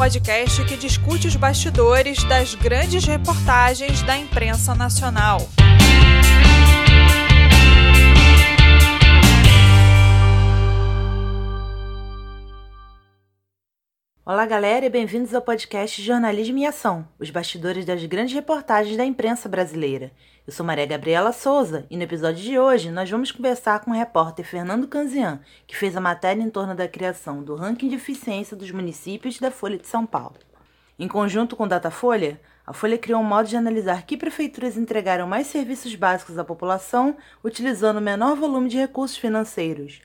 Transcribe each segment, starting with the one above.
podcast que discute os bastidores das grandes reportagens da imprensa nacional. Olá, galera, e bem-vindos ao podcast Jornalismo em Ação, os bastidores das grandes reportagens da imprensa brasileira. Eu sou Maria Gabriela Souza e no episódio de hoje nós vamos conversar com o repórter Fernando Canzian, que fez a matéria em torno da criação do ranking de eficiência dos municípios da Folha de São Paulo. Em conjunto com Datafolha, a Folha criou um modo de analisar que prefeituras entregaram mais serviços básicos à população utilizando o menor volume de recursos financeiros.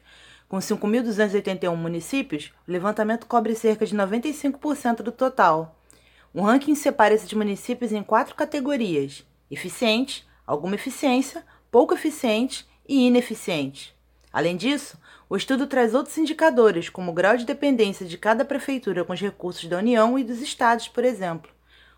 Com 5.281 municípios, o levantamento cobre cerca de 95% do total. O ranking separa esses municípios em quatro categorias: eficiente, alguma eficiência, pouco eficiente e ineficiente. Além disso, o estudo traz outros indicadores, como o grau de dependência de cada prefeitura com os recursos da União e dos estados, por exemplo.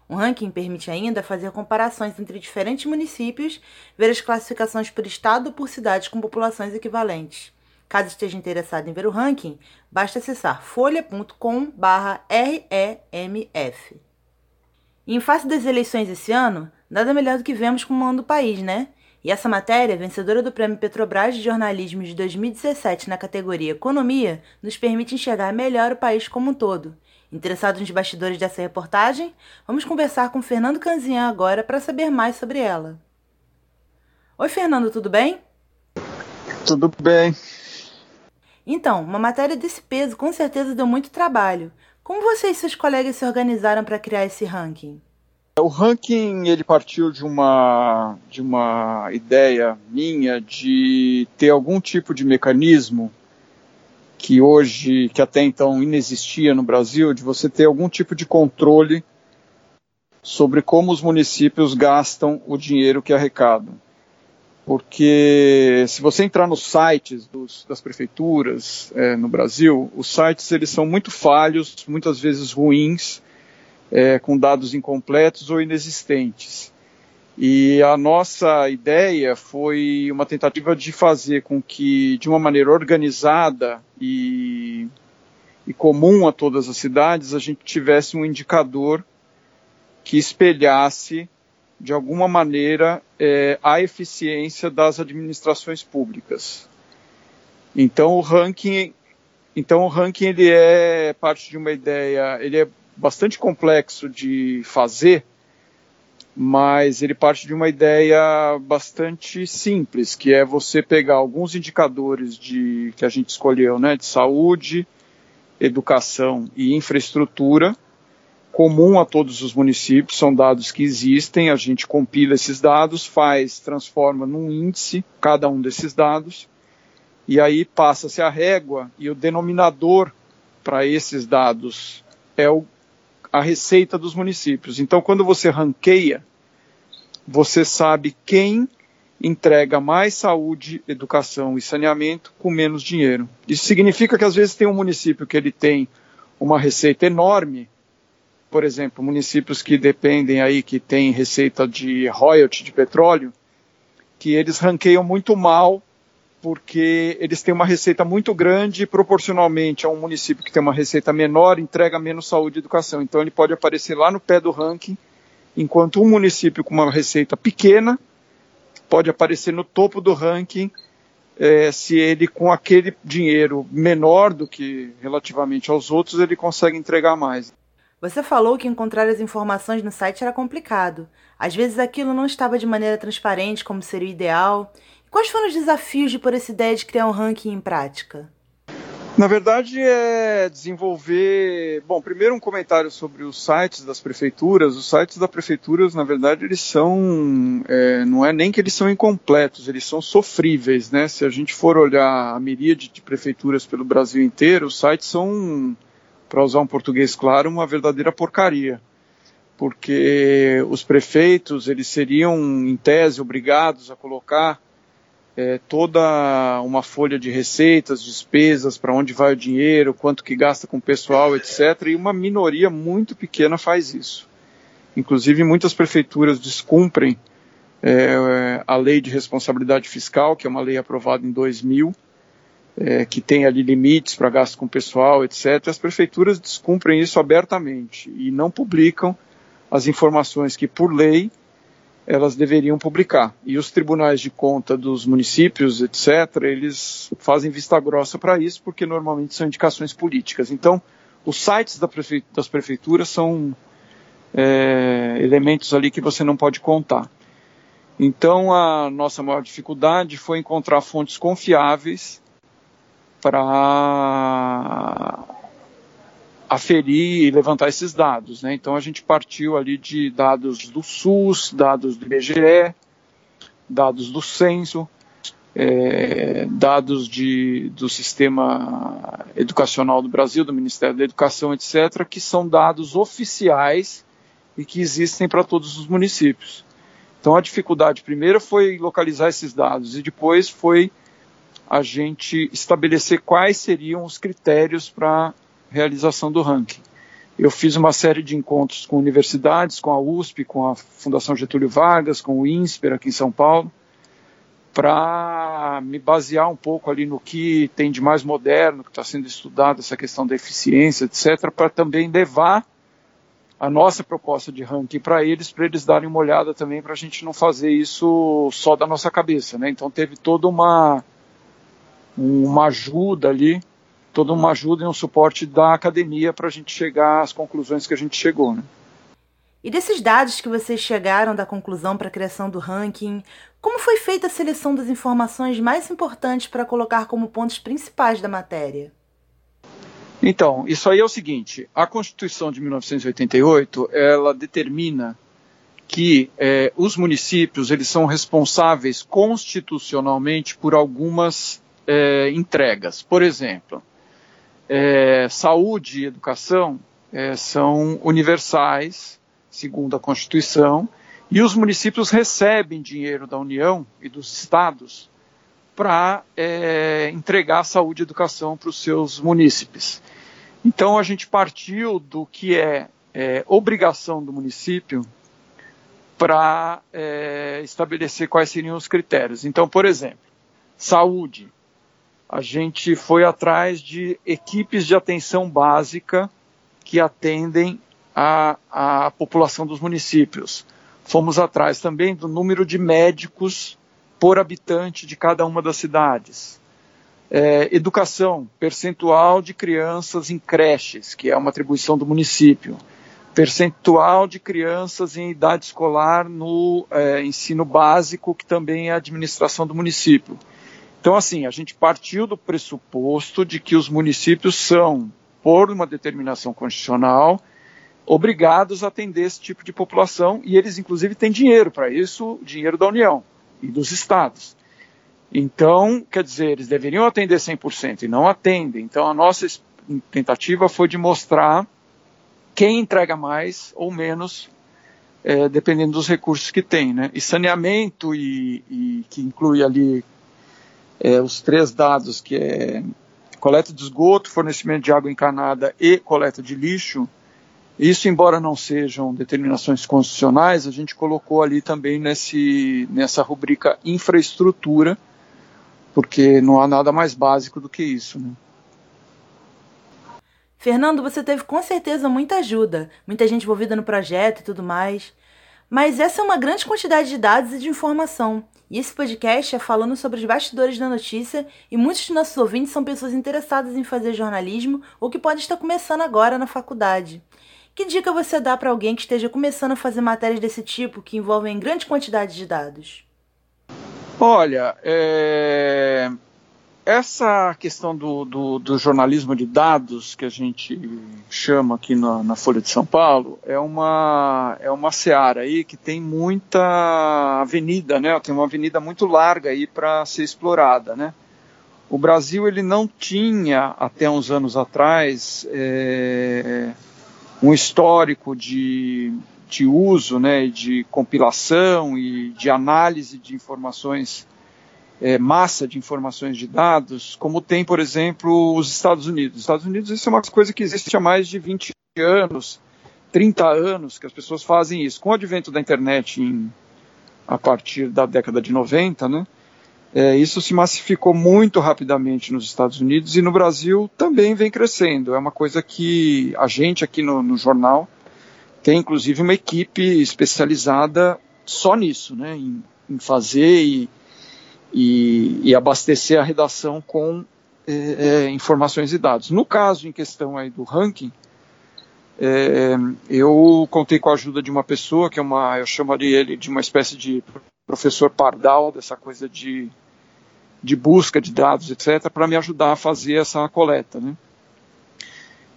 O ranking permite ainda fazer comparações entre diferentes municípios, ver as classificações por estado ou por cidades com populações equivalentes. Caso esteja interessado em ver o ranking, basta acessar folha.com/remf. Em face das eleições esse ano, nada melhor do que vemos como anda o país, né? E essa matéria, vencedora do Prêmio Petrobras de Jornalismo de 2017 na categoria Economia, nos permite enxergar melhor o país como um todo. Interessado nos bastidores dessa reportagem? Vamos conversar com Fernando Canzinha agora para saber mais sobre ela. Oi, Fernando, tudo bem? Tudo bem. Então, uma matéria desse peso com certeza deu muito trabalho. Como você e seus colegas se organizaram para criar esse ranking? O ranking ele partiu de uma de uma ideia minha de ter algum tipo de mecanismo que hoje, que até então inexistia no Brasil, de você ter algum tipo de controle sobre como os municípios gastam o dinheiro que arrecadam porque se você entrar nos sites dos, das prefeituras é, no Brasil, os sites eles são muito falhos, muitas vezes ruins, é, com dados incompletos ou inexistentes. E a nossa ideia foi uma tentativa de fazer com que, de uma maneira organizada e, e comum a todas as cidades, a gente tivesse um indicador que espelhasse de alguma maneira, é, a eficiência das administrações públicas. Então o ranking, então o ranking ele é parte de uma ideia, ele é bastante complexo de fazer, mas ele parte de uma ideia bastante simples, que é você pegar alguns indicadores de que a gente escolheu, né, de saúde, educação e infraestrutura comum a todos os municípios, são dados que existem, a gente compila esses dados, faz, transforma num índice cada um desses dados, e aí passa-se a régua e o denominador para esses dados é o, a receita dos municípios. Então, quando você ranqueia, você sabe quem entrega mais saúde, educação e saneamento com menos dinheiro. Isso significa que às vezes tem um município que ele tem uma receita enorme, por exemplo, municípios que dependem aí, que têm receita de royalty de petróleo, que eles ranqueiam muito mal, porque eles têm uma receita muito grande e proporcionalmente a um município que tem uma receita menor, entrega menos saúde e educação. Então ele pode aparecer lá no pé do ranking, enquanto um município com uma receita pequena pode aparecer no topo do ranking é, se ele com aquele dinheiro menor do que relativamente aos outros ele consegue entregar mais. Você falou que encontrar as informações no site era complicado. Às vezes aquilo não estava de maneira transparente como seria o ideal. Quais foram os desafios de pôr essa ideia de criar um ranking em prática? Na verdade, é desenvolver. Bom, primeiro um comentário sobre os sites das prefeituras. Os sites das prefeituras, na verdade, eles são. É, não é nem que eles são incompletos, eles são sofríveis, né? Se a gente for olhar a miríade de prefeituras pelo Brasil inteiro, os sites são para usar um português claro, uma verdadeira porcaria. Porque os prefeitos, eles seriam, em tese, obrigados a colocar é, toda uma folha de receitas, despesas, para onde vai o dinheiro, quanto que gasta com o pessoal, etc. E uma minoria muito pequena faz isso. Inclusive, muitas prefeituras descumprem é, a lei de responsabilidade fiscal, que é uma lei aprovada em 2000, é, que tem ali limites para gastos com pessoal, etc. As prefeituras descumprem isso abertamente e não publicam as informações que, por lei, elas deveriam publicar. E os tribunais de conta dos municípios, etc., eles fazem vista grossa para isso, porque normalmente são indicações políticas. Então, os sites da prefe das prefeituras são é, elementos ali que você não pode contar. Então, a nossa maior dificuldade foi encontrar fontes confiáveis para aferir e levantar esses dados. Né? Então a gente partiu ali de dados do SUS, dados do IBGE, dados do censo, é, dados de, do sistema educacional do Brasil, do Ministério da Educação, etc., que são dados oficiais e que existem para todos os municípios. Então a dificuldade primeiro foi localizar esses dados e depois foi a gente estabelecer quais seriam os critérios para realização do ranking. Eu fiz uma série de encontros com universidades, com a USP, com a Fundação Getúlio Vargas, com o INSPER aqui em São Paulo, para me basear um pouco ali no que tem de mais moderno, que está sendo estudado, essa questão da eficiência, etc., para também levar a nossa proposta de ranking para eles, para eles darem uma olhada também, para a gente não fazer isso só da nossa cabeça. Né? Então teve toda uma, uma ajuda ali toda uma ajuda e um suporte da academia para a gente chegar às conclusões que a gente chegou. Né? E desses dados que vocês chegaram da conclusão para a criação do ranking, como foi feita a seleção das informações mais importantes para colocar como pontos principais da matéria? Então, isso aí é o seguinte: a Constituição de 1988 ela determina que é, os municípios eles são responsáveis constitucionalmente por algumas é, entregas. Por exemplo, é, saúde e educação é, são universais, segundo a Constituição, e os municípios recebem dinheiro da União e dos estados para é, entregar saúde e educação para os seus munícipes. Então a gente partiu do que é, é obrigação do município para é, estabelecer quais seriam os critérios. Então, por exemplo, saúde a gente foi atrás de equipes de atenção básica que atendem a, a população dos municípios. Fomos atrás também do número de médicos por habitante de cada uma das cidades. É, educação, percentual de crianças em creches, que é uma atribuição do município. Percentual de crianças em idade escolar no é, ensino básico, que também é administração do município. Então, assim, a gente partiu do pressuposto de que os municípios são, por uma determinação constitucional, obrigados a atender esse tipo de população e eles, inclusive, têm dinheiro para isso dinheiro da União e dos estados. Então, quer dizer, eles deveriam atender 100% e não atendem. Então, a nossa tentativa foi de mostrar quem entrega mais ou menos, é, dependendo dos recursos que tem. Né? E saneamento, e, e que inclui ali é, os três dados, que é coleta de esgoto, fornecimento de água encanada e coleta de lixo, isso, embora não sejam determinações constitucionais, a gente colocou ali também nesse, nessa rubrica infraestrutura, porque não há nada mais básico do que isso. Né? Fernando, você teve com certeza muita ajuda, muita gente envolvida no projeto e tudo mais. Mas essa é uma grande quantidade de dados e de informação. E esse podcast é falando sobre os bastidores da notícia e muitos de nossos ouvintes são pessoas interessadas em fazer jornalismo ou que podem estar começando agora na faculdade. Que dica você dá para alguém que esteja começando a fazer matérias desse tipo que envolvem grande quantidade de dados? Olha, é essa questão do, do, do, jornalismo de dados que a gente chama aqui na, na, Folha de São Paulo é uma é uma seara aí que tem muita avenida, né? Tem uma avenida muito larga aí para ser explorada, né? O Brasil ele não tinha até uns anos atrás é, um histórico de, de uso, né? De compilação e de análise de informações é, massa de informações de dados, como tem, por exemplo, os Estados Unidos. Os Estados Unidos, isso é uma coisa que existe há mais de 20 anos, 30 anos, que as pessoas fazem isso. Com o advento da internet em, a partir da década de 90, né, É, isso se massificou muito rapidamente nos Estados Unidos e no Brasil também vem crescendo. É uma coisa que a gente aqui no, no jornal tem inclusive uma equipe especializada só nisso, né, em, em fazer e, e, e, abastecer a redação com é, informações e dados. No caso em questão aí do ranking, é, eu contei com a ajuda de uma pessoa que é uma, eu chamaria ele de uma espécie de professor pardal dessa coisa de, de busca de dados, etc., para me ajudar a fazer essa coleta, né?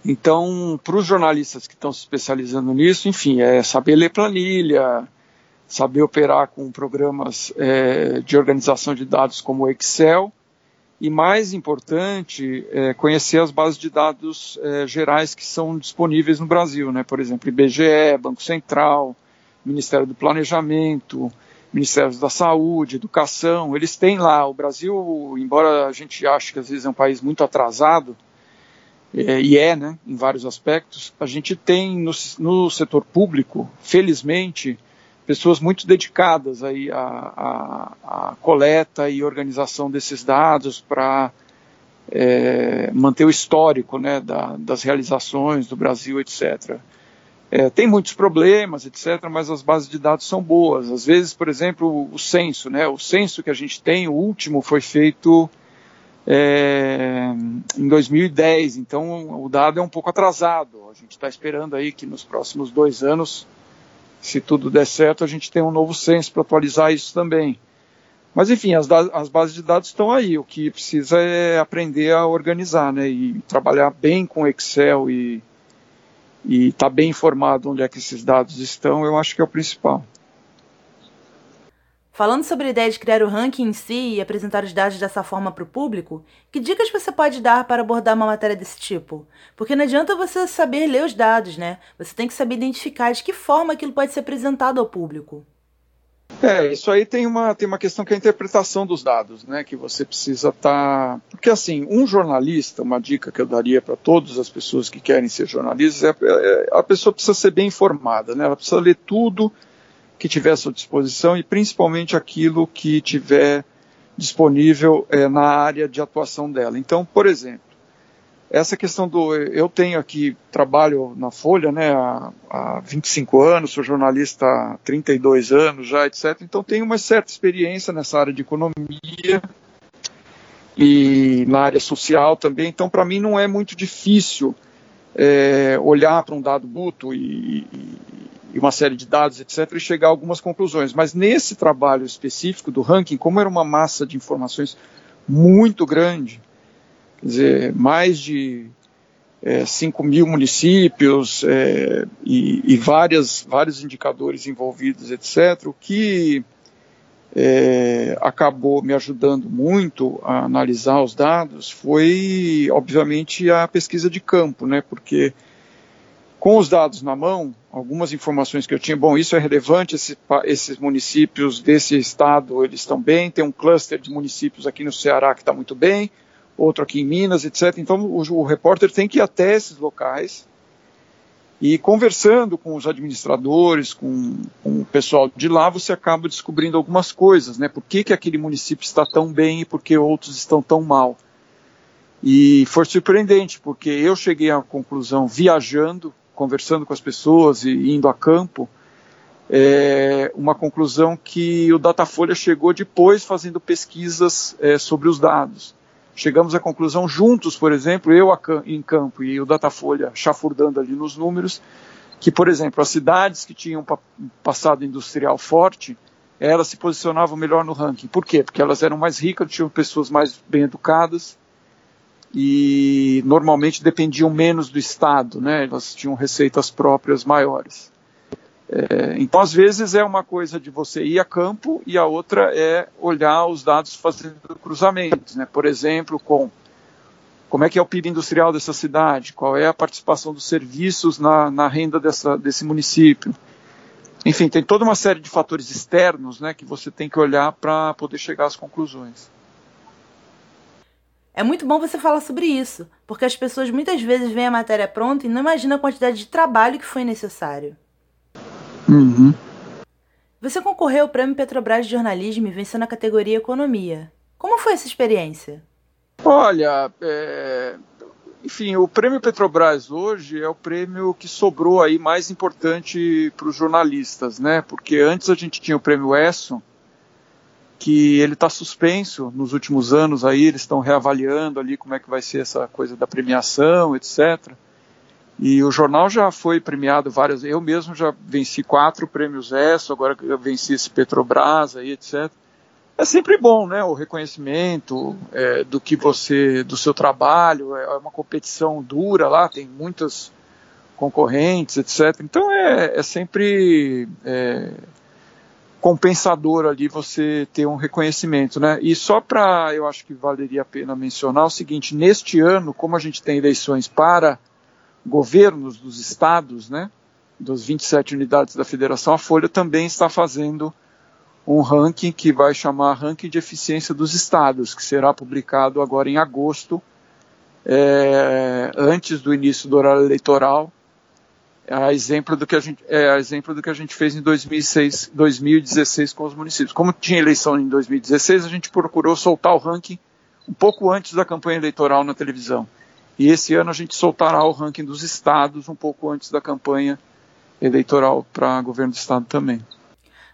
Então, para os jornalistas que estão se especializando nisso, enfim, é saber ler planilha, saber operar com programas é, de organização de dados como o Excel e, mais importante, é, conhecer as bases de dados é, gerais que são disponíveis no Brasil, né? por exemplo, IBGE, Banco Central, Ministério do Planejamento, Ministérios da Saúde, Educação, eles têm lá. O Brasil, embora a gente ache que às vezes é um país muito atrasado, é, e é, né, em vários aspectos, a gente tem no, no setor público, felizmente, pessoas muito dedicadas aí à, à, à coleta e organização desses dados para é, manter o histórico né, da, das realizações do Brasil, etc. É, tem muitos problemas, etc., mas as bases de dados são boas. Às vezes, por exemplo, o, censo, né, o censo que a gente tem, o último foi feito é, em 2010, então o dado é um pouco atrasado. A gente está esperando aí que nos próximos dois anos, se tudo der certo, a gente tenha um novo censo para atualizar isso também. Mas enfim, as, as, bases de dados estão aí. O que precisa é aprender a organizar, né? E trabalhar bem com Excel e estar tá bem informado onde é que esses dados estão. Eu acho que é o principal. Falando sobre a ideia de criar o ranking em si e apresentar os dados dessa forma para o público, que dicas você pode dar para abordar uma matéria desse tipo? Porque não adianta você saber ler os dados, né? Você tem que saber identificar de que forma aquilo pode ser apresentado ao público. É, isso aí tem uma, tem uma questão que é a interpretação dos dados, né? Que você precisa estar. Tá... Porque, assim, um jornalista, uma dica que eu daria para todas as pessoas que querem ser jornalistas, é, é, a pessoa precisa ser bem informada, né? Ela precisa ler tudo que tiver à sua disposição e principalmente aquilo que tiver disponível é, na área de atuação dela. Então, por exemplo, essa questão do. Eu tenho aqui, trabalho na Folha né, há, há 25 anos, sou jornalista há 32 anos já, etc. Então, tenho uma certa experiência nessa área de economia e na área social também. Então, para mim, não é muito difícil é, olhar para um dado buto e, e uma série de dados, etc., e chegar a algumas conclusões. Mas nesse trabalho específico do ranking, como era uma massa de informações muito grande, quer dizer, mais de é, 5 mil municípios é, e, e várias, vários indicadores envolvidos, etc., o que é, acabou me ajudando muito a analisar os dados foi, obviamente, a pesquisa de campo, né? Porque com os dados na mão, algumas informações que eu tinha, bom, isso é relevante, esse, esses municípios desse estado, eles estão bem, tem um cluster de municípios aqui no Ceará que está muito bem, outro aqui em Minas, etc. Então o, o repórter tem que ir até esses locais e conversando com os administradores, com, com, o pessoal de lá, você acaba descobrindo algumas coisas, né? Por que, que aquele município está tão bem e por que outros estão tão mal? E foi surpreendente, porque eu cheguei à conclusão, viajando, conversando com as pessoas e indo a campo, é, uma conclusão que o Datafolha chegou depois fazendo pesquisas é, sobre os dados. Chegamos à conclusão juntos, por exemplo, eu em campo e o Datafolha chafurdando ali nos números, que, por exemplo, as cidades que tinham passado industrial forte, elas se posicionavam melhor no ranking. Por quê? Porque elas eram mais ricas, tinham pessoas mais bem educadas, e normalmente dependiam menos do Estado, né? elas tinham receitas próprias maiores. É, então, às vezes, é uma coisa de você ir a campo e a outra é olhar os dados fazendo cruzamentos. Né? Por exemplo, com como é que é o PIB industrial dessa cidade, qual é a participação dos serviços na, na renda dessa, desse município. Enfim, tem toda uma série de fatores externos né, que você tem que olhar para poder chegar às conclusões. É muito bom você falar sobre isso, porque as pessoas muitas vezes veem a matéria pronta e não imaginam a quantidade de trabalho que foi necessário. Uhum. Você concorreu ao Prêmio Petrobras de Jornalismo e venceu na categoria Economia. Como foi essa experiência? Olha, é, enfim, o prêmio Petrobras hoje é o prêmio que sobrou aí mais importante para os jornalistas, né? Porque antes a gente tinha o prêmio ESSO, que ele está suspenso nos últimos anos aí, eles estão reavaliando ali como é que vai ser essa coisa da premiação, etc. E o jornal já foi premiado várias, eu mesmo já venci quatro prêmios ESSO, agora eu venci esse Petrobras aí, etc é sempre bom, né? O reconhecimento é, do que você, do seu trabalho, é uma competição dura lá, tem muitas concorrentes, etc. Então é, é sempre é, compensador ali você ter um reconhecimento, né? E só para, eu acho que valeria a pena mencionar o seguinte: neste ano, como a gente tem eleições para governos dos estados, né? Das 27 unidades da federação, a Folha também está fazendo um ranking que vai chamar Ranking de Eficiência dos Estados, que será publicado agora em agosto, é, antes do início do horário eleitoral, a exemplo do que a gente, é, a exemplo do que a gente fez em 2006, 2016 com os municípios. Como tinha eleição em 2016, a gente procurou soltar o ranking um pouco antes da campanha eleitoral na televisão. E esse ano a gente soltará o ranking dos estados um pouco antes da campanha eleitoral para governo do estado também.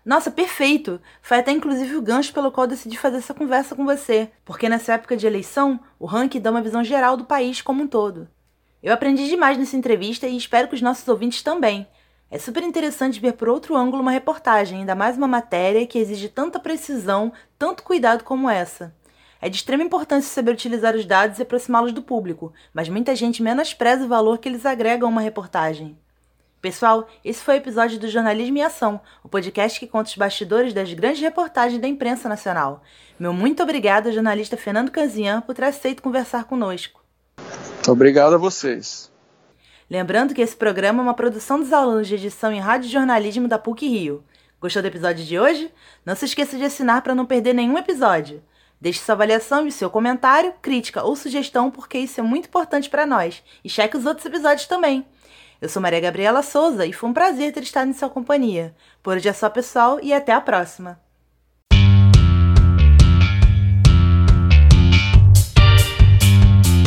Nossa, perfeito! Foi até inclusive o gancho pelo qual decidi fazer essa conversa com você, porque nessa época de eleição, o ranking dá uma visão geral do país como um todo. Eu aprendi demais nessa entrevista e espero que os nossos ouvintes também. É super interessante ver por outro ângulo uma reportagem, ainda mais uma matéria que exige tanta precisão, tanto cuidado como essa. É de extrema importância saber utilizar os dados e aproximá-los do público, mas muita gente menospreza o valor que eles agregam a uma reportagem. Pessoal, esse foi o episódio do Jornalismo em Ação, o podcast que conta os bastidores das grandes reportagens da imprensa nacional. Meu muito obrigado ao jornalista Fernando Canzian por ter aceito conversar conosco. Obrigado a vocês. Lembrando que esse programa é uma produção dos alunos de edição em rádio jornalismo da PUC Rio. Gostou do episódio de hoje? Não se esqueça de assinar para não perder nenhum episódio. Deixe sua avaliação e seu comentário, crítica ou sugestão, porque isso é muito importante para nós. E cheque os outros episódios também. Eu sou Maria Gabriela Souza e foi um prazer ter estado em sua companhia. Por hoje é só, pessoal, e até a próxima.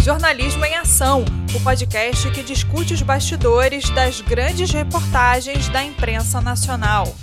Jornalismo em Ação, o podcast que discute os bastidores das grandes reportagens da imprensa nacional.